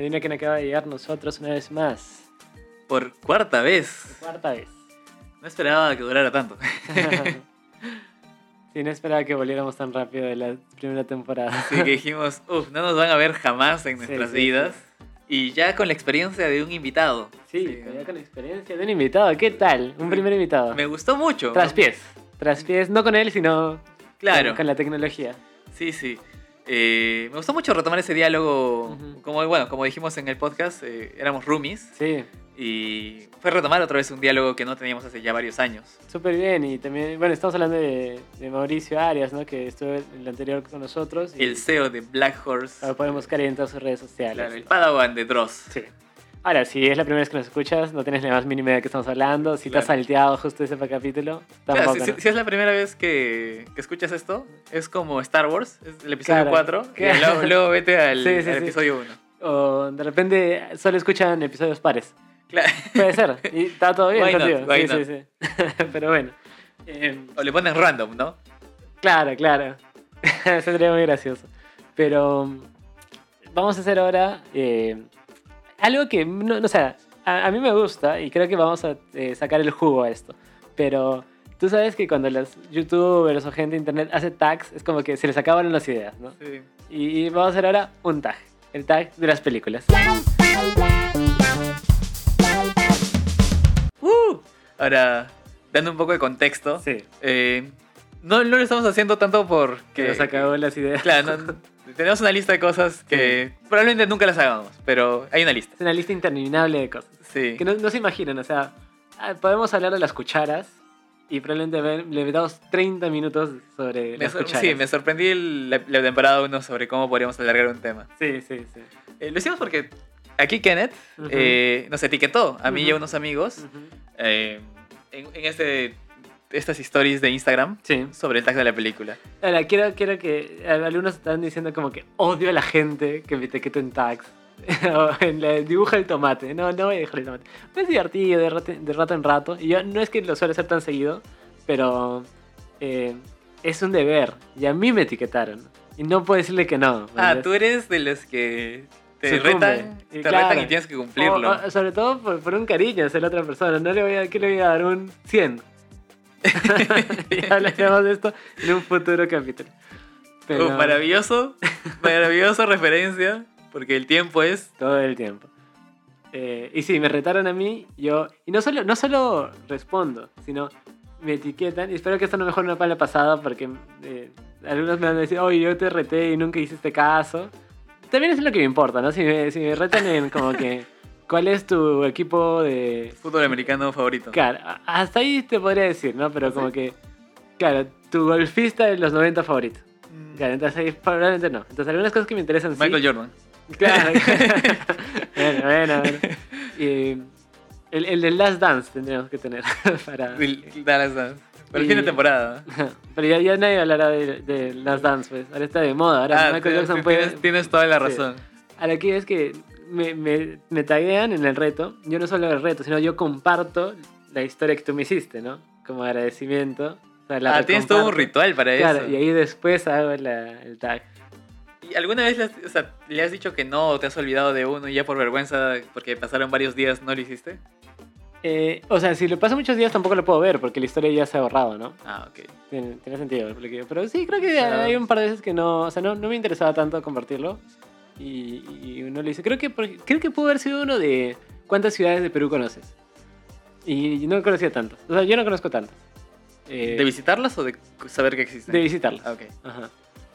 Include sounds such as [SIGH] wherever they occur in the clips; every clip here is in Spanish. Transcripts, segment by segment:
Adivina quién acaba de llegar nosotros una vez más. Por cuarta vez. Cuarta vez. No esperaba que durara tanto. [LAUGHS] [LAUGHS] sí, no esperaba que volviéramos tan rápido de la primera temporada. Así que dijimos, uff, no nos van a ver jamás en Sí, nuestras sí, vidas. Y ya con la experiencia de un invitado. Sí, ya con la experiencia de un invitado. ¿Qué tal? Un primer invitado. Me gustó mucho. Tras pies. Tras pies, no con él, sino Claro. con, con la tecnología. Sí, sí. Eh, me gustó mucho retomar ese diálogo. Como bueno, como dijimos en el podcast, eh, éramos roomies. Sí, Y fue retomar otra vez un diálogo que no teníamos hace ya varios años. súper bien. Y también, bueno, estamos hablando de, de Mauricio Arias, ¿no? Que estuvo en el anterior con nosotros. Y El CEO de Black Horse. Lo podemos buscar en todas sus redes sociales. Claro, el Padawan de Dross. Sí. Ahora, si es la primera vez que nos escuchas, no tienes la más mínima idea de qué estamos hablando. Si te has salteado justo ese capítulo, Claro, tampoco. si, ¿no? si- si es la primera vez que, que escuchas esto, es como Star Wars, es el episodio Claro. 4, y Claro. luego, luego vete al, Sí, sí, al sí. episodio 1. O de repente solo escuchan episodios pares. Puede ser. Y está todo bien [LAUGHS] Why not? Why Sí, sí, not? sí. [LAUGHS] Pero bueno. Eh, O le ponen random, ¿no? claro, claro. [LAUGHS] Sería muy gracioso. Pero vamos a hacer ahora eh, algo que, no, no, o sea, a, a mí me gusta y creo que vamos a eh, sacar el jugo a esto. Pero tú sabes que cuando los youtubers o gente de internet hace tags, es como que se les acaban las ideas, ¿no? Sí. Y, y vamos a hacer ahora un tag. El tag de las películas. Uh. Ahora, dando un poco de contexto, Sí. eh, no, no lo estamos haciendo tanto porque... Que nos acabó las ideas. Claro, no- tenemos una lista de cosas que probablemente nunca las hagamos, pero hay una lista. Es una lista interminable de cosas. Sí. Que no, no se imaginan, o sea, ah, podemos hablar de las cucharas y probablemente le damos 30 minutos sobre Me las cucharas. sí, me sorprendí el- la, la temporada 1 sobre cómo podríamos alargar un tema. sí, sí, sí. Eh, lo hicimos porque aquí Kenneth Ujú. eh, nos etiquetó, a mí y a unos amigos, Ujú. eh, en, en este, estas stories de Instagram Sí. sobre el tag de la película. Ahora, quiero, quiero que algunos están diciendo como que odio a la gente que me etiqueta en tags. [LAUGHS] en la dibuja el tomate. No, no voy a dibujar el tomate. Es divertido de rato, de rato en rato. Y yo no es que lo suele hacer tan seguido, pero eh, es un deber. Y a mí me etiquetaron. Y no puedo decirle que no. ¿me Ah, tú eres de los que te retan, Y te claro. retan y tienes que cumplirlo. O- o- sobre todo por, por un cariño hacia la otra persona. No le voy a, ¿qué le voy a dar? Un 100. [LAUGHS] ya hablaremos de esto en un futuro capítulo. Pero Uh, maravilloso, maravillosa referencia, porque el tiempo es... todo el tiempo. Eh, y sí, me retaron a mí, yo... Y no solo, no solo respondo, sino me etiquetan. Y espero que esto no mejore una pala pasada porque eh, algunos me van a decir, oye, yo te reté y nunca hiciste caso. También es lo que me importa, ¿no? Si me, si me retan en como que... ¿Cuál es tu equipo de, Fútbol americano favorito. Claro, hasta ahí te podría decir, ¿no? Pero ¿Ah, como sí? que, claro, tu golfista de los 90 favorito. Mm, Claro, entonces ahí probablemente no. Entonces algunas cosas que me interesan sí. Michael Jordan. [LAUGHS] Claro. [LAUGHS] bueno, bueno, bueno. Y el, el de Last Dance tendríamos que tener [LAUGHS] para... El Dallas Dance. El Y- fin de temporada. Pero ya, ya nadie hablará de, de Last Dance, pues. Ahora está de moda. Ahora Ah, Michael Jackson puede... tienes- tienes toda la Sí. razón. Ahora aquí es que me, me, me taguean en el reto. Yo no solo el reto, sino yo comparto la historia que tú me hiciste, ¿no? Como agradecimiento. O sea, la Ah, tienes todo un ritual para Claro, eso. y ahí después hago la- el tag. ¿Y alguna vez le has, o sea, le has dicho que no o te has olvidado de uno y ya por vergüenza, porque pasaron varios días, no lo hiciste? Eh, o sea, si lo paso muchos días tampoco lo puedo ver porque la historia ya se ha borrado, ¿no? Ah, ok. Tiene, tiene sentido. Pero sí, creo que hay un par de veces que no, o sea, no, no me interesaba tanto compartirlo. Y, y uno le dice, creo que, creo que pudo haber sido uno de cuántas ciudades de Perú conoces. Y no conocía tanto. O sea, yo no conozco tanto. Eh, ¿De visitarlas o de saber que existen? de visitarlas. Ah, ok. Ajá.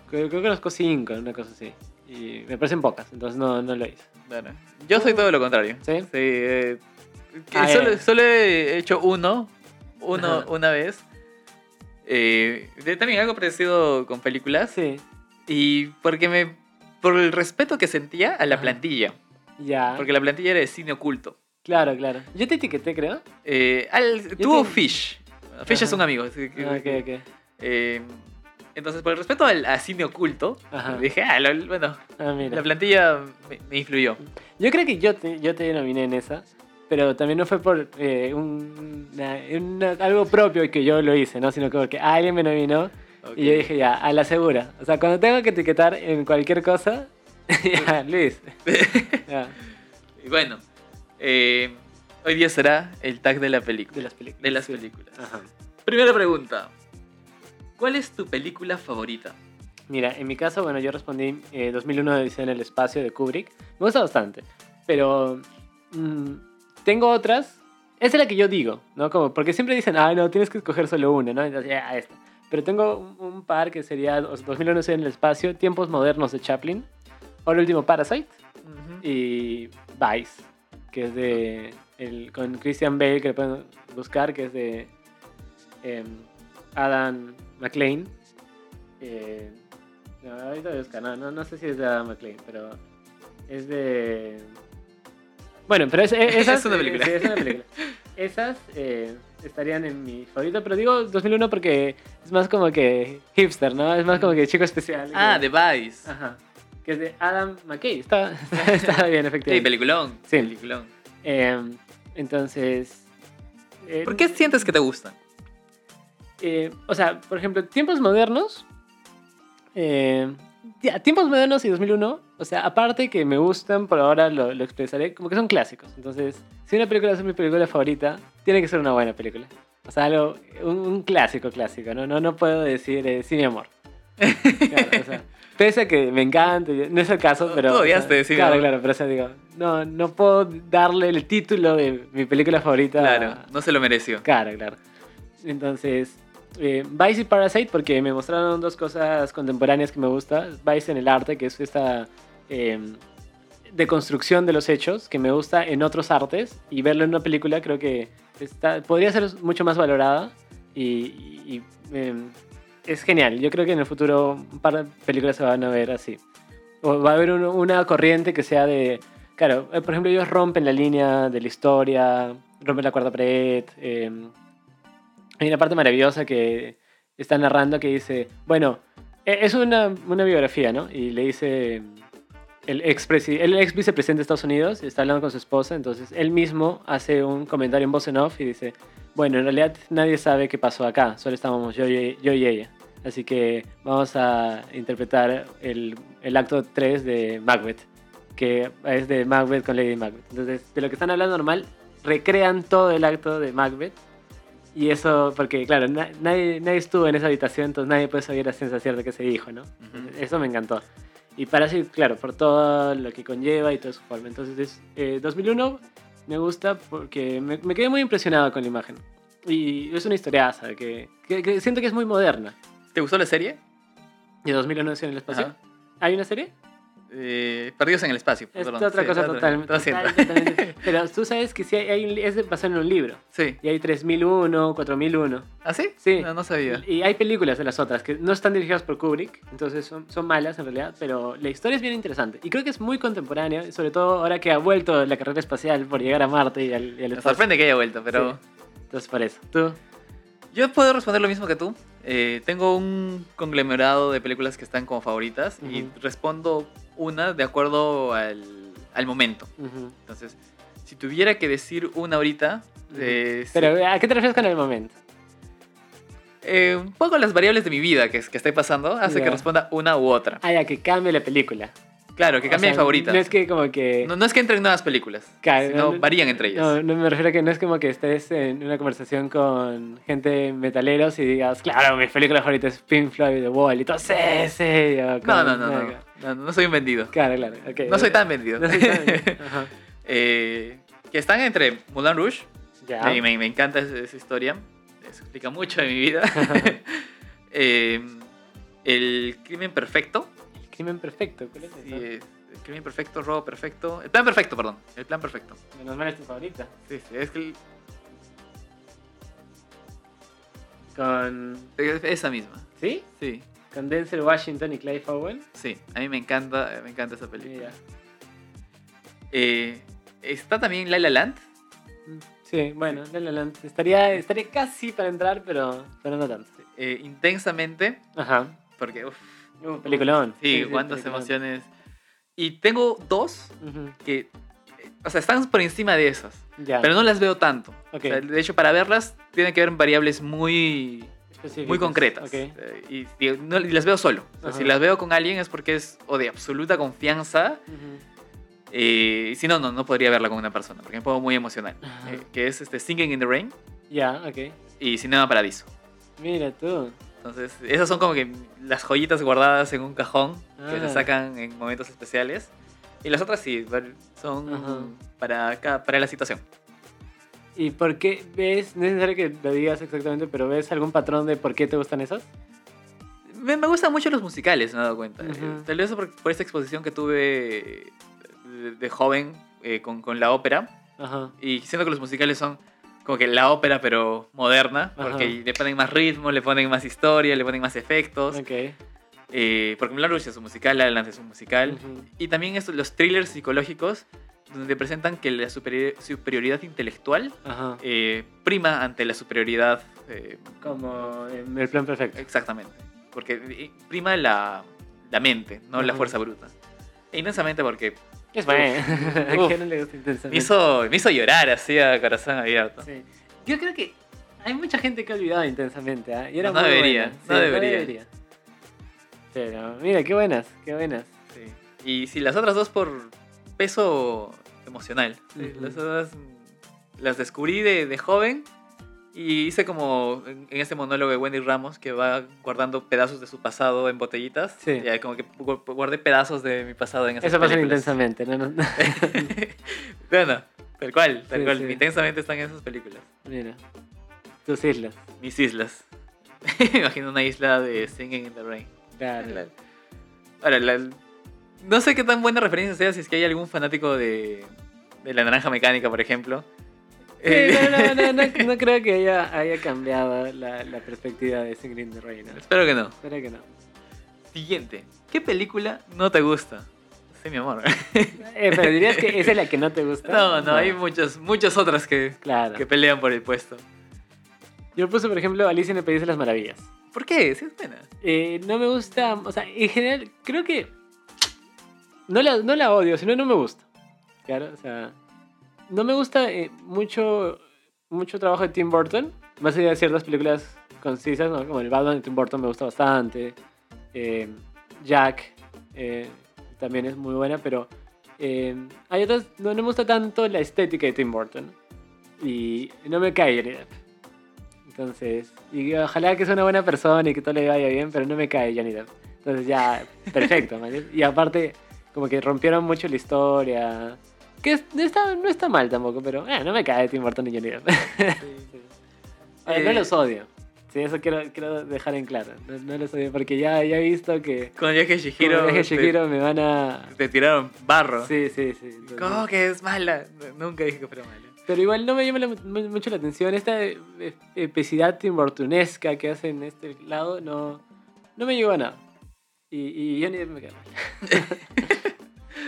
Creo, creo que conozco cinco, una cosa así. Y me parecen pocas, entonces no, no lo hice. Bueno, yo soy todo lo contrario. ¿Sí? eh, que Ah, solo, solo he hecho uno, uno Ajá. una vez. Eh, de- también algo parecido con películas. Sí, Y porque me. Por el respeto que sentía a la plantilla. ya. Porque la plantilla era de cine oculto. Claro, claro. Yo te etiqueté, creo. Eh, al- tuvo te- Fish. Fish Ajá. es un amigo. Ah, ok, ok. Eh, entonces, por el respeto al, a cine oculto, Ajá. dije, ah, lo- bueno, Ah, la plantilla me, me influyó. Yo creo que yo te, yo te denominé en esa, pero también no fue por eh, un- una- una- algo propio que yo lo hice, ¿no? Sino que porque alguien me nominó Y yo dije, ya, a la segura. O sea, cuando tengo que etiquetar en cualquier cosa, [LAUGHS] ya, Luis. [LAUGHS] Ya, Y bueno, eh, hoy día será el tag de la película. de las películas. De las sí. películas. Ajá. Primera pregunta. ¿Cuál es tu película favorita? Mira, en mi caso, bueno, yo respondí eh, 2001 Odisea en el espacio de Kubrick. Me gusta bastante, pero mm, tengo otras. Esa es la que yo digo, ¿no? Como, porque siempre dicen, ah, no, tienes que escoger solo una, ¿no? Entonces, ya, esta. Pero tengo un, un par que sería 2001 Odisea en el espacio, Tiempos Modernos de Chaplin, o el último Parasite, y Vice, que es de. El, con Christian Bale, que le pueden buscar, que es de em, Adam McLean. Eh, no, ahorita voy a buscar, no, no, no sé si es de Adam McLean, pero es de. Bueno, pero es, [LAUGHS] es- esas. Es una película. sí, es una película. [LAUGHS] Esas eh, estarían en mi favorito, pero digo 2001 porque es más como que hipster, ¿no? Es más como que chico especial. Ah, The Vice. Ajá. Que es de Adam McKay. Está, [LAUGHS] está, bien, Sí, efectivamente. peliculón. Sí. Peliculón. Em, entonces. eh, ¿Por qué sientes que te gustan? eh, o sea, por ejemplo, tiempos modernos. Ya, tiempos modernos y 2001. O sea, aparte que me gustan, por ahora lo, lo expresaré, como que son clásicos. Entonces, si una película es mi película favorita, tiene que ser una buena película. O sea, algo, un, un clásico, clásico. No, no, no puedo decir, eh, sí, mi amor. Claro, o sea, [LAUGHS] pese a que me encanta, no es el caso, pero. Tú o sea, odiaste Claro, claro, pero o sea, digo, no, no puedo darle el título de mi película favorita. Claro, no se lo mereció. Claro, claro. Entonces, eh, Vice y Parasite, porque me mostraron dos cosas contemporáneas que me gustan. Vice en el arte, que es esta eh, deconstrucción de los hechos, que me gusta en otros artes, y verlo en una película creo que está, podría ser mucho más valorada y, y- y, eh, es genial. Yo creo que en el futuro un par de películas se van a ver así. O va a haber un- una corriente que sea de... Claro, eh, por ejemplo, ellos rompen la línea de la historia, rompen la cuarta pared. Hay una parte maravillosa que está narrando que dice, bueno, e- es una, una biografía, ¿no? Y le dice el ex, el ex vicepresidente de Estados Unidos, está hablando con su esposa, entonces él mismo hace un comentario en voz en off y dice, bueno, en realidad nadie sabe qué pasó acá, solo estábamos yo y, yo y ella. Así que vamos a interpretar el, el acto 3 de Macbeth, que es de Macbeth con Lady Macbeth. Entonces, de lo que están hablando normal, recrean todo el acto de Macbeth. Y eso, porque claro, na- nadie, nadie estuvo en esa habitación, entonces nadie puede saber a ciencia cierta qué se dijo, ¿no? Entonces, Eso me encantó. Y Parasite, claro, por todo lo que conlleva y toda su forma. Entonces, es, eh, 2001 me gusta porque me, me quedé muy impresionado con la imagen. Y es una historiaza que, que, que siento que es muy moderna. ¿Te gustó la serie? ¿Y 2001 es en el espacio? Ajá. ¿Hay una serie? Eh, Perdidos en el espacio. Es perdón. otra Sí, cosa totalmente, total- totalmente. Pero tú sabes que sí hay, un- es basado en un libro. Sí. Y hay 3001, 4001. ¿Ah, sí? Sí. No, no sabía. Y hay películas de las otras que no están dirigidas por Kubrick, entonces son, son malas en realidad, pero la historia es bien interesante. Y creo que es muy contemporánea, sobre todo ahora que ha vuelto la carrera espacial por llegar a Marte y al, y al Me sorprende que haya vuelto, pero... Sí. Entonces, por eso. ¿Tú? Yo puedo responder lo mismo que tú. Eh, tengo un conglomerado de películas que están como favoritas y respondo una de acuerdo al, al momento. Entonces, si tuviera que decir una ahorita, eh, sí. Pero, ¿a qué te refieres con el momento? Eh, un poco las variables de mi vida que, que estoy pasando hace que responda una u otra. Ah, ya, que cambie la película. Claro, que sea, mi favorita. No es que como que... No, no es que entren nuevas películas, Claro, sino no- varían entre ellas. No, no me refiero a que no es como que estés en una conversación con gente metaleros y digas, claro, mi película favorita es Pink Floyd, The Wall, y todo, sí, sí. No, como- no, no, no, no, no soy un vendido. Claro, claro. ok. No soy tan vendido. No soy tan- [LAUGHS] Ajá. Eh, que están entre Moulin Rouge, Ya. me, me- me encanta esa, esa historia, eso explica mucho de mi vida. [LAUGHS] [LAUGHS] Eh, el crimen perfecto, crimen perfecto, ¿cuál es sí, eh, el crimen perfecto, robo perfecto, el plan perfecto, perdón, el plan perfecto. Menos mal es tu favorita. Sí, sí, es que el- Con... es- esa misma. ¿Sí? Sí, Con Denzel Washington y Clive Owen. sí, a mí me encanta, me encanta esa película. Eh, está también La La Land. Mm, Sí, bueno, La La Land. Estaría, estaría casi para entrar, pero, pero no tanto. eh, intensamente, Ajá. porque Uh, peliculón. sí, cuántas peliculón. emociones. Y tengo dos Ujú, que, eh, o sea, están por encima de esas, Ya. pero no las veo tanto. Ok. O sea, de hecho, para verlas tienen que ver variables muy, muy concretas. ok. Eh, y, y no- y las veo solo. O sea, si las veo con alguien es porque es o de absoluta confianza. Ujú. eh, y si no, no, no podría verla con una persona, porque me pongo muy emocional. Eh, que es este Singing in the Rain Ya, ok. y Cinema Paradiso. Mira tú. Entonces, esas son como que las joyitas guardadas en un cajón que se Ah. sacan en momentos especiales. Y las otras sí, son Ajá. para, cada- para la situación. ¿Y por qué ves, no es necesario que lo digas exactamente, pero ves algún patrón de por qué te gustan esas? Me, me gustan mucho los musicales, me he dado cuenta. Eh, Tal vez por, por esta exposición que tuve de, de joven eh, con, con la ópera. Ajá. Y siento que los musicales son como que la ópera, pero moderna. Ajá. Porque le ponen más ritmo, le ponen más historia, le ponen más efectos. Eh, porque Moulin Rouge es un musical, La La es un musical. Ujú. Y también estos, los thrillers psicológicos, donde presentan que la superi- superioridad intelectual Ajá. eh, prima ante la superioridad. eh, Como en el plan perfecto. exactamente. Porque eh, prima la, la mente, no la Ajá. fuerza bruta. E intensamente porque Es bueno. ¿A [LAUGHS] Uf. quién no le gusta me hizo, me hizo llorar así a corazón abierto. Sí. Yo creo que hay mucha gente que ha olvidado intensamente. Y era No debería, no debería. Pero mira, qué buenas, qué buenas. Sí. Y si las otras dos por peso emocional. Sí, Ujú. Las otras las descubrí de, de joven y hice como en, este monólogo de Wendy Ramos que va guardando pedazos de su pasado en botellitas. Sí. Ya como que gu- guardé pedazos de mi pasado en esas Eso pasa intensamente, ¿no? no. [LAUGHS] bueno, tal cual, tal Sí, cual. sí. Intensamente están en esas películas. Mira, tus islas. Mis islas. [LAUGHS] Me imagino una isla de Singing in the Rain. Claro. La- Ahora, la- no sé qué tan buena referencia sea si es que hay algún fanático de, de la naranja mecánica, por ejemplo. No, no, no, no, no [LAUGHS] creo que haya, haya cambiado la, la perspectiva de in the Rain. ¿no? Espero que no. Espero que no. Siguiente. ¿Qué película no te gusta? Sí, mi amor. [LAUGHS] Eh, pero dirías que esa es la que no te gusta. No, no, hay muchas, muchas otras que, Claro. que pelean por el puesto. Yo puse, por ejemplo, Alicia en el País de las Maravillas. ¿Por qué? Sí, es buena. Eh, no me gusta, o sea, en general, creo que no la, no la odio, sino no me gusta. Claro, o sea, no me gusta eh, mucho, mucho trabajo de Tim Burton, más allá de ciertas películas concisas, ¿no? como el Batman de Tim Burton me gusta bastante, eh, Jack eh, también es muy buena, pero hay otras, no, no me gusta tanto la estética de Tim Burton y no me cae Johnny Depp. Entonces, y ojalá que sea una buena persona y que todo le vaya bien, pero no me cae Johnny Depp. Entonces ya, perfecto. Y aparte, como que rompieron mucho la historia. Que está, no está mal tampoco, pero eh, no me cae Tim Burton y Johnny Depp. Ahora, [LAUGHS] no Eh, los odio. Sí, eso quiero, quiero dejar en claro. No, no los odio porque ya, ya he visto que Con viaje con Shihiro, el viaje de te- Shihiro me van a... te, tiraron barro. Sí, sí, sí. entonces- ¿Cómo que es mala? Nunca dije que fuera mala. Pero igual no me llama la- mu- mucho la atención. Esta eh, epicidad timbortunesca que hacen en este lado no, no me llegó a nada. Y, y Johnny Depp me cae mal. [LAUGHS]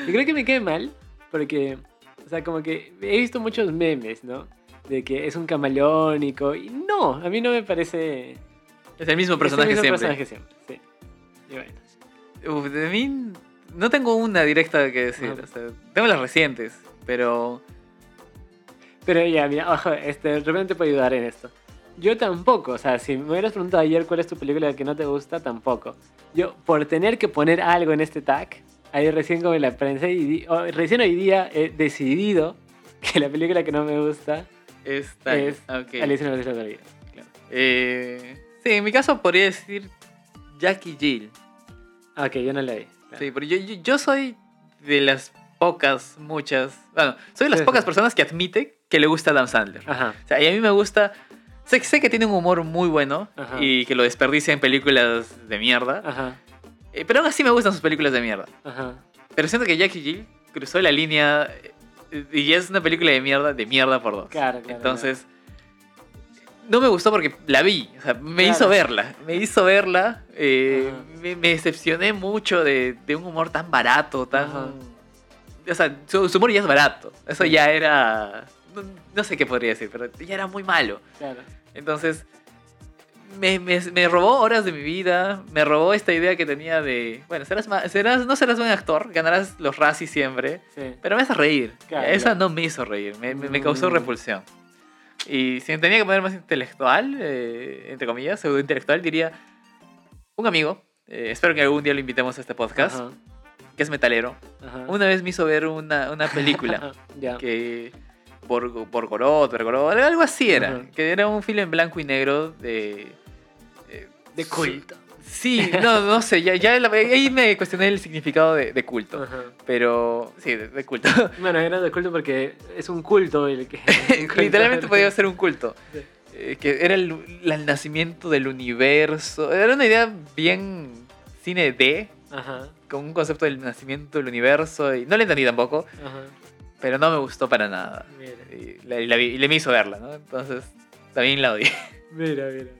[LAUGHS] y creo que me cae mal porque, o sea, como que he visto muchos memes, ¿no? De que es un camaleónico. Y no, a mí no me parece. Es el mismo es el personaje mismo siempre. personaje siempre, sí. Y bueno. Uf, de mí no tengo una directa que decir. Ajá. o sea, tengo las recientes, pero Pero ya, mira, ojo, este, de repente te puedo ayudar en esto. Yo tampoco, o sea, si me hubieras preguntado ayer cuál es tu película que no te gusta, tampoco. Yo, por tener que poner algo en este tag, ahí recién como la prensa y di- o- recién hoy día he decidido [LAUGHS] que la película que no me gusta Es ok. Alicia en el País de las Maravillas. Claro. Eh, sí, en mi caso podría decir Jackie Jill. Ah, Ok, yo no la vi. claro. Sí, porque yo, yo, yo soy de las pocas, muchas. Bueno, soy de las Sí, pocas sí. personas que admite que le gusta Adam Sandler. Ajá. O sea, y a mí me gusta. Sé, sé que tiene un humor muy bueno Ajá. y que lo desperdicia en películas de mierda. Ajá. Eh, pero aún así me gustan sus películas de mierda. Ajá. Pero siento que Jackie Jill cruzó la línea eh, y es una película de mierda, de mierda por dos. Claro, claro, Entonces, no me gustó porque la vi, o sea, me hizo verla, me hizo verla, eh, me, me decepcioné mucho de, de un humor tan barato, tan... Ajá. O sea, su, su humor ya es barato, eso ya era... No, no sé qué podría decir, pero ya era muy malo. Claro. Entonces, me, me- me robó horas de mi vida, me robó esta idea que tenía de, bueno, serás, serás no serás buen actor, ganarás los Razzies siempre, Sí. pero me haces reír. Claro, Esa claro. no me hizo reír, me, me- causó Mm. repulsión. Y si me tenía que poner más intelectual, eh, entre comillas, pseudo intelectual, diría un amigo. eh, espero que algún día lo invitemos a este podcast, Ajá, que es metalero. ajá. Una vez me hizo ver una, una película [LAUGHS] ya. que por Bergorot, algo así era, que era un film en blanco y negro de eh, De culto. Sí, no, no sé, ya, ya la- ahí me cuestioné el significado de, de culto, pero sí, de, de culto. [LAUGHS] Bueno, era de culto porque es un culto el que. [LAUGHS] Literalmente [LAUGHS] podía ser un culto. Sí. Eh, que era el, el nacimiento del universo. Era una idea bien cine D, Ajá, con un concepto del nacimiento del universo. Y no le entendí tampoco, ajá. Pero no me gustó para nada. Mira, Y, la- y la vi- y le me hizo verla, ¿no? Entonces, también la odié. mira, mira.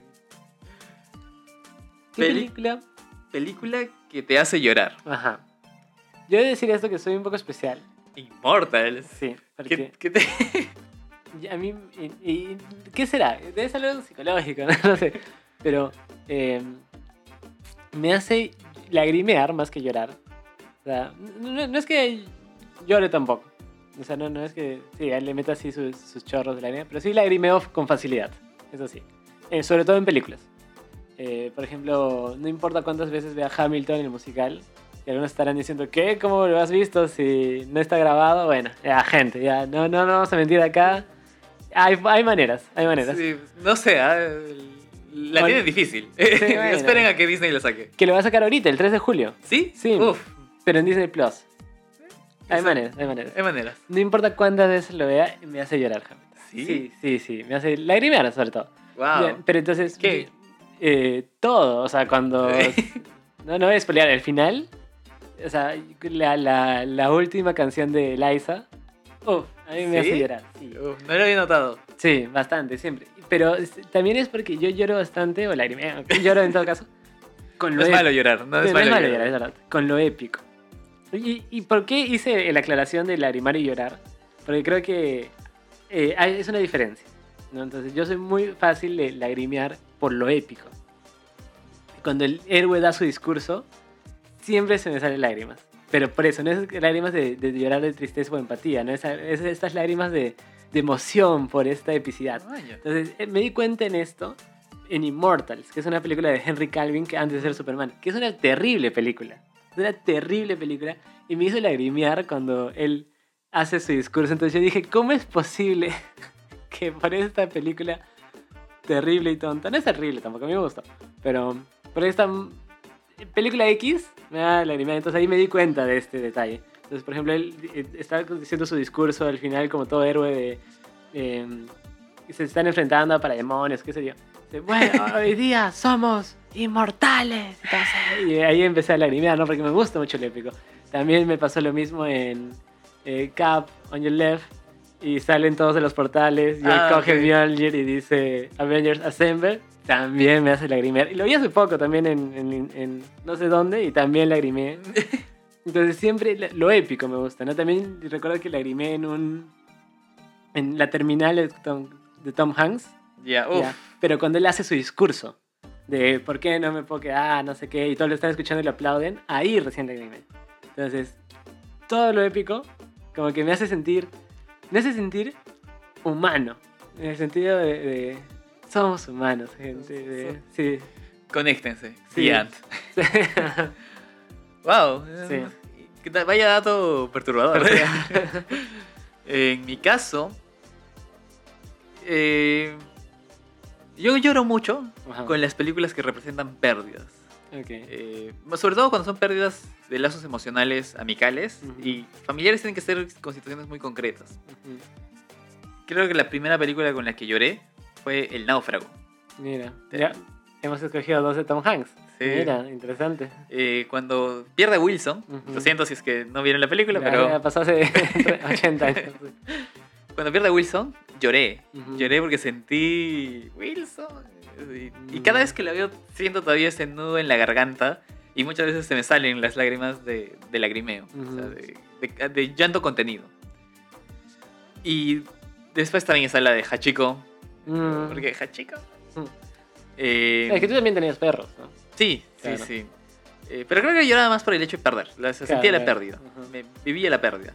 ¿Qué película? Película que te hace llorar. Ajá. Yo he de decir esto que soy un poco especial. Immortal. Sí, porque ¿Qué, qué te... [LAUGHS] y a mí. y- y- ¿Qué será? Debe ser algo psicológico, [LAUGHS] no, No sé. Pero eh, me hace lagrimear más que llorar. O sea, no, no- no es que llore tampoco. O sea, no, no es que sí, le meta así sus, sus chorros de lágrimas, pero sí lagrimeo con facilidad. Eso sí. Eh, sobre todo en películas. Eh, por ejemplo, no importa cuántas veces vea Hamilton en el musical, y algunos estarán diciendo, ¿qué? ¿Cómo lo has visto si no está grabado? Bueno, ya, gente, ya, no, no, no vamos a mentir acá. Hay, hay maneras, hay maneras. Sí, no sé, ah, la Bueno, tiene difícil. [LAUGHS] bueno. Esperen a que Disney la saque. Que lo va a sacar ahorita, el 3 de julio, ¿Sí? Sí. Uf, pero en Disney Plus. Hay maneras, hay maneras. hay maneras. No importa cuántas veces lo vea, me hace llorar, Hamilton. ¿Sí? Sí, sí, sí, me hace lagrimear sobre todo. Wow. Pero entonces, ¿Qué? eh, todo, o sea, cuando... [LAUGHS] no, no voy a spoilear, el final, o sea, la, la, la última canción de Liza, uf, a mí me ¿Sí? hace llorar. Sí. Uf, no lo había notado. Sí, bastante, siempre. Pero es- también es porque yo lloro bastante, o lagrimeo, lloro en todo caso, con [LAUGHS] No lo es épico. malo llorar, no es Sí, malo malo llorar. llorar, es verdad, con lo épico. ¿Y, ¿Y por qué hice la aclaración de lagrimar y llorar? Porque creo que eh, hay- es una diferencia. ¿no? Entonces, yo soy muy fácil de lagrimear por lo épico. Cuando el héroe da su discurso, siempre se me salen lágrimas. Pero por eso, no es lágrimas de, de llorar de tristeza o empatía, ¿no? es, es estas lágrimas de, de emoción por esta epicidad. Entonces, eh, me di cuenta en esto en Immortals, que es una película de Henry Calvin que antes de ser Superman, que es una terrible película. Una terrible película y me hizo lagrimear cuando él hace su discurso. Entonces yo dije, ¿cómo es posible [LAUGHS] que por esta película terrible y tonta, no es terrible tampoco, a mí me gustó, pero por esta película X me da lagrimear, entonces ahí me di cuenta de este detalle. Entonces, por ejemplo, él eh, está diciendo su discurso al final como todo héroe de... eh, se están enfrentando a parademonios, qué sé yo. Bueno, [LAUGHS] hoy día somos inmortales. [LAUGHS] y ahí empecé a lagrimear, ¿no? Porque me gusta mucho el épico. También me pasó lo mismo en eh, Cap, On Your Left. Y salen todos de los portales. Y él Ah, coge ok. Mjolnir y dice Avengers Assemble. También me hace lagrimear. Y lo vi hace poco también en, en- en no sé dónde. Y también lagrimeé. [LAUGHS] Entonces siempre lo épico me gusta, ¿no? También recuerdo que lagrimé en un... En la terminal de Tom, de Tom Hanks. Ya, uf. Ya, Pero cuando él hace su discurso de por qué no me puedo quedar, no sé qué, y todos lo están escuchando y lo aplauden, ahí recién lagrimé. Entonces, todo lo épico, como que me hace sentir, me hace sentir humano, en el sentido de, de- somos humanos, gente. de- sí. Conéctense. Sí. The [LAUGHS] Ant. Wow. Sí. Vaya dato perturbador. [LAUGHS] en mi caso, eh, yo lloro mucho Ajá. con las películas que representan pérdidas. Ok. Eh, sobre todo cuando son pérdidas de lazos emocionales amicales Ujú. y familiares tienen que ser con situaciones muy concretas. Ujú. Creo que la primera película con la que lloré fue El náufrago. Mira, ya hemos escogido dos de Tom Hanks. Sí. Mira, interesante. Eh, cuando pierde a Wilson, Ujú. lo siento si es que no vieron la película, Ya- pero ya pasó hace [LAUGHS] 80 años. [LAUGHS] cuando pierde a Wilson, lloré. Lloré porque sentí Wilson. Y, y Mm. cada vez que la veo, siento todavía ese nudo en la garganta. Y muchas veces se me salen las lágrimas de, de lagrimeo, o sea, de, de- de llanto contenido. Y después también está la de Hachiko. Mm. Porque Hachiko. Mm. Eh, Es que tú también tenías perros, ¿no? Sí, Claro. sí, sí. Eh, pero creo que lloraba más por el hecho de perder. La, Claro, sentía la claro. pérdida. Me, vivía la pérdida.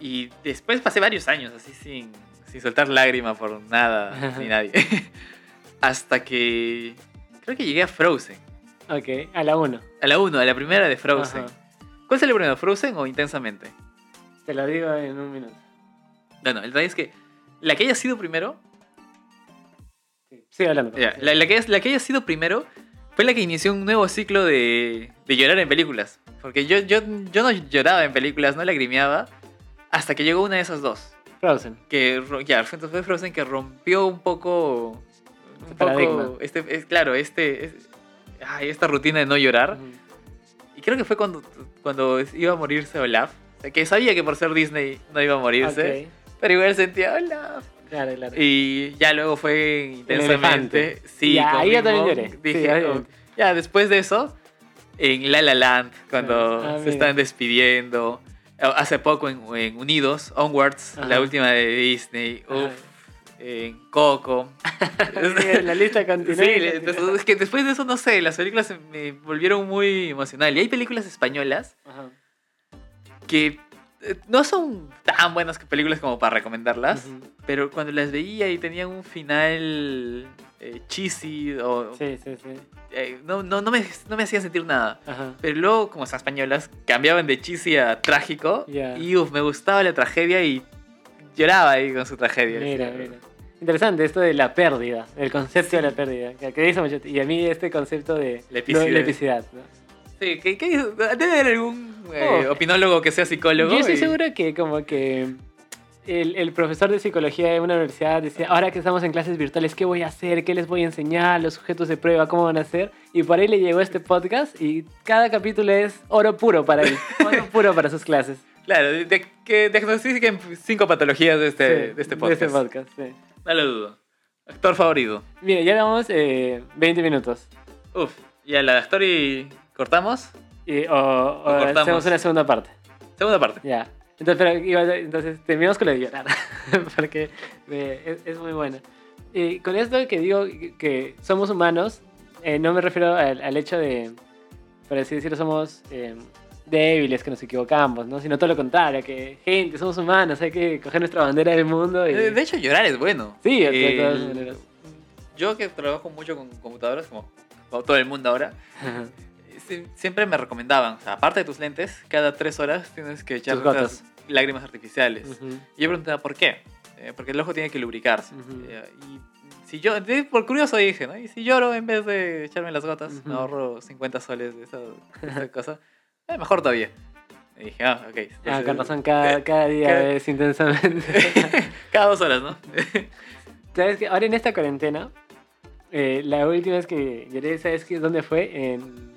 Y después pasé varios años así sin, sin soltar lágrima por nada [LAUGHS] ni nadie. [LAUGHS] Hasta que creo que llegué a Frozen. Ok, a la 1. A la 1, a la primera de Frozen. Ajá. ¿Cuál salió primero, Frozen o Intensamente? Te lo digo en un minuto. Bueno, el detalle es que la que haya sido primero, Sí, sigue hablando. ya, la, la que, la que haya sido primero fue la que inició un nuevo ciclo de, de llorar en películas. Porque yo, yo, yo no lloraba en películas, no lagrimeaba, hasta que llegó una de esas dos. Frozen. que ya fue fue Frozen que rompió un poco un poco este es, claro este es- ay, esta rutina de no llorar. Y creo que fue cuando cuando iba a morirse Olaf. O sea, que sabía que por ser Disney no iba a morirse Ok, pero igual sentía Olaf Claro, claro. y ya luego fue intensamente sí Ya, ahí yo también lloré. Sí, dije ahí oh, ya después de eso en La La Land cuando Ah, se están despidiendo hace poco en, en Unidos Onwards Ajá. la última de Disney uf, en Coco [LAUGHS] la lista continúa. Sí, es que después de eso no sé las películas me volvieron muy emocional y hay películas españolas Ajá. que no son tan buenas que películas como para recomendarlas Ujú. pero cuando las veía y tenían un final eh, cheesy o Sí, sí, sí. eh, no, no, no, me, no me hacía sentir nada. Ajá. Pero luego, como son españolas, cambiaban de cheesy a trágico. Ya. Y uf, me gustaba la tragedia y lloraba ahí con su tragedia. Mira, mira. Interesante esto de la pérdida, el concepto de la pérdida. Que, que dice mucho- y a mí este concepto de La epicidad. no, la epicidad, ¿no? Sí, ¿qué, qué dices? debe haber algún eh, Oh. opinólogo que sea psicólogo. Yo estoy y- seguro que como que el, el profesor de psicología de una universidad decía, ahora que estamos en clases virtuales, ¿qué voy a hacer? ¿Qué les voy a enseñar? Los sujetos de prueba, ¿cómo van a hacer? Y por ahí le llegó este podcast y cada capítulo es oro puro para él, [LAUGHS] oro puro para sus clases. Claro, de, de- que diagnostiquen cinco patologías de este, Sí, de este podcast. podcast, sí. No lo dudo. Actor favorito. Mira, ya llevamos eh, 20 minutos. Uf, ya la de actor y cortamos. Y, o, o hacemos una segunda parte. Segunda parte. Ya. Entonces, pero, entonces terminamos con lo de llorar. [LAUGHS] porque eh, es, es muy buena. Y con esto que digo que somos humanos, eh, no me refiero al, al hecho de, por así decirlo, somos eh, débiles, que nos equivocamos, ¿no? Sino todo lo contrario, que gente, somos humanos, hay que coger nuestra bandera del mundo y... Eh, De hecho, llorar es bueno. Sí, de todas maneras. Yo que trabajo mucho con computadoras, como, todo el mundo ahora, siempre me recomendaban, o sea, aparte de tus lentes, cada tres horas tienes que echar estas lágrimas artificiales. Ujú. Y yo preguntaba, ¿por qué? Eh, porque el ojo tiene que lubricarse. Ujú. Eh, y si yo, por curioso dije, ¿no? Y si lloro en vez de echarme las gotas, me Ujú. ahorro 50 soles de esa, de esa [LAUGHS] cosa. Eh, mejor todavía. Y dije, ah, ok. Ah, Entonces, con razón, cada, cada día cada- es intensamente. [LAUGHS] cada dos horas, ¿no? [LAUGHS] ¿Sabes qué? Ahora en esta cuarentena, eh, la última vez que lloré, ¿sabes qué? ¿Dónde fue? En,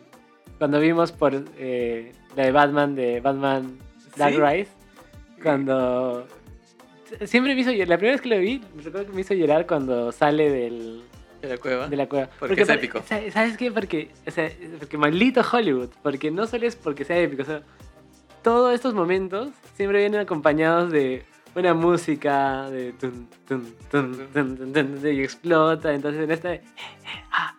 cuando vimos por eh, la de Batman, de Batman Dark ¿Sí? Rise. Cuando... Siempre me hizo llorar. La primera vez que lo vi, me recuerdo que me hizo llorar cuando sale del, de la cueva. de la cueva. Porque es épico. sa- ¿Sabes qué? Porque, o sea, porque maldito Hollywood. Porque no solo es porque sea épico. O sea, todos estos momentos siempre vienen acompañados de una música de tun, tun, tun, y explota. Entonces en esta... ah,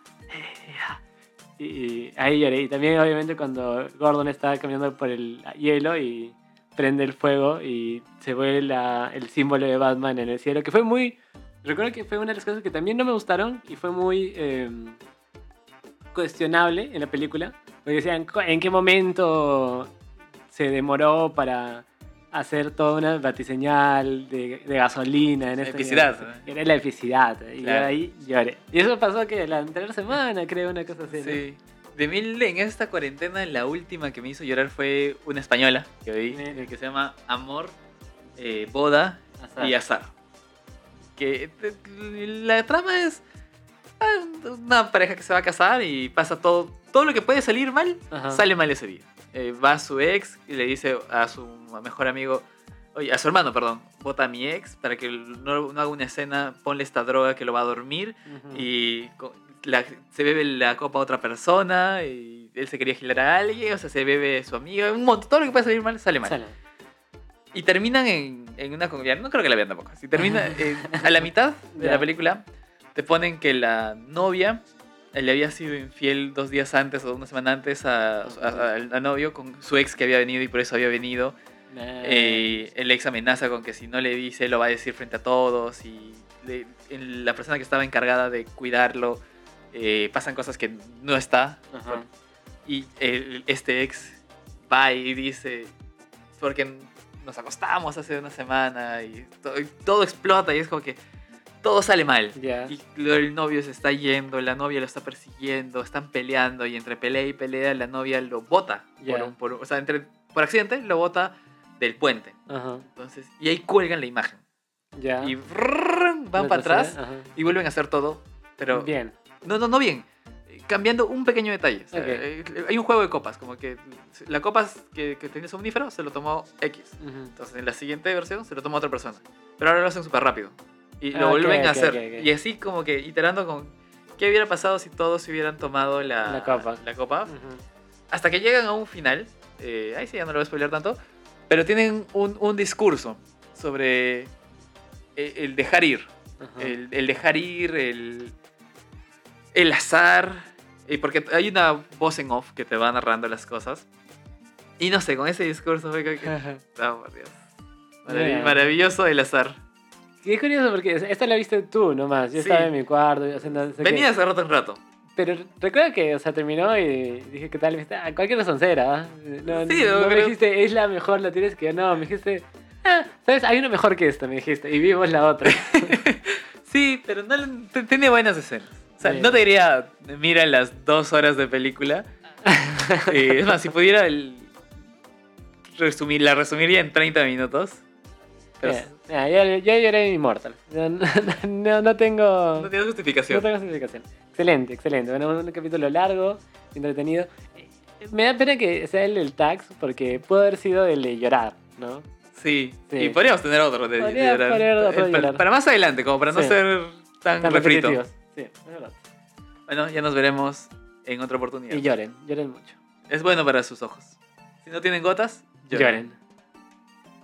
Y, ahí lloré. Y también obviamente cuando Gordon está caminando por el hielo y prende el fuego y se la- el símbolo de Batman en el cielo, que fue muy... Recuerdo que fue una de las cosas que también no me gustaron y fue muy eh, cuestionable en la película. Porque decían, "Co- ¿en qué momento se demoró para hacer toda una batiseñal de, de gasolina? En esta Epicidad, Era la epicidad. Y yo Claro. ahí lloré. Y eso pasó que la anterior semana, creo, una cosa así. ¿no? Sí. De mil, en esta cuarentena, la última que me hizo llorar fue una española que vi, eh, que se llama Amor, eh, Boda Azar. y Azar. Que te- la trama es ah, una pareja que se va a casar y pasa todo, todo lo que puede salir mal, Ajá. sale mal ese día. Eh, va su ex y le dice a su mejor amigo, oye, a su hermano, perdón, vota a mi ex para que no, no haga una escena, ponle esta droga que lo va a dormir y la- se bebe la copa a otra persona y él se quería girar a alguien, o sea, se bebe su amiga, un montón, todo lo que puede salir mal sale mal. Sale. Y terminan en, en una comedia, no creo que la vean tampoco, si termina [LAUGHS] a la mitad de la película, te ponen que la novia le había sido infiel dos días antes o una semana antes a- a- al al novio con su ex que había venido y por eso había venido. Eh, el ex amenaza con que si no le dice lo va a decir frente a todos y le- en la persona que estaba encargada de cuidarlo eh, pasan cosas que no está. Y el- este ex va y dice porque nos acostamos hace una semana y todo, y todo explota y es como que todo sale mal Ya. y el novio se está yendo, la novia lo está persiguiendo, están peleando y entre pelea y pelea la novia lo bota. Ya. Por, un- por- o sea, entre, por accidente lo bota del puente. Ajá. Entonces, y ahí cuelgan la imagen. Ya. Y brrrr, van para atrás ajá. y vuelven a hacer todo. Pero Bien. no, no, no bien. Cambiando un pequeño detalle. O sea, Ok. eh, hay un juego de copas, como que la copa que, que tenía somnífero se lo tomó X. Ujú. Entonces, en la siguiente versión se lo tomó otra persona. Pero ahora lo hacen súper rápido. Y Ah, lo ok, vuelven a hacer. Y así como que iterando con qué hubiera pasado si todos hubieran tomado la, La copa. la copa. Hasta que llegan a un final. eh, ahí sí, ya no lo voy a spoilear tanto. Pero tienen un, un discurso sobre el, el dejar ir. El, el dejar ir, el, el azar. Y porque hay una voz en off que te va narrando las cosas. Y no sé, con ese discurso fue que... [LAUGHS] Ajá. Oh, por Dios. Yeah. Maravilloso el azar. Sí, es curioso porque esta la viste tú nomás. Yo Sí. estaba en mi cuarto haciendo. no sé. Venía hace rato en rato. Pero recuerda que, o sea, terminó y dije, ¿qué tal? Me ah, cualquier. ¿ah? No, Sí, no me pero- dijiste, es la mejor, la tienes que. No, me dijiste, ah, ¿sabes? Hay una mejor que esta, me dijiste. Y vimos la otra. [LAUGHS] Sí, pero no, tiene buenas escenas. O sea, Sí. no te diría, mira las dos horas de película. [LAUGHS] Eh, es más, si pudiera el- resumir, la resumiría en 30 minutos. Mira, mira, yo, yo Immortal. No, no, no, tengo. no tiene justificación. No tengo justificación. Excelente, excelente. Bueno, un capítulo largo, entretenido. Eh, Me da pena que sea el del tax porque pudo haber sido el de llorar, ¿no? Sí. Sí. y podríamos tener otro de, de llorar. poner otro de Eh, para, llorar. para más adelante, como para no Sí. ser tan, Tan refrito. Sí, es verdad. Bueno, ya nos veremos en otra oportunidad. Y lloren, lloren mucho. Es bueno para sus ojos. Si no tienen gotas, lloren. Lloren.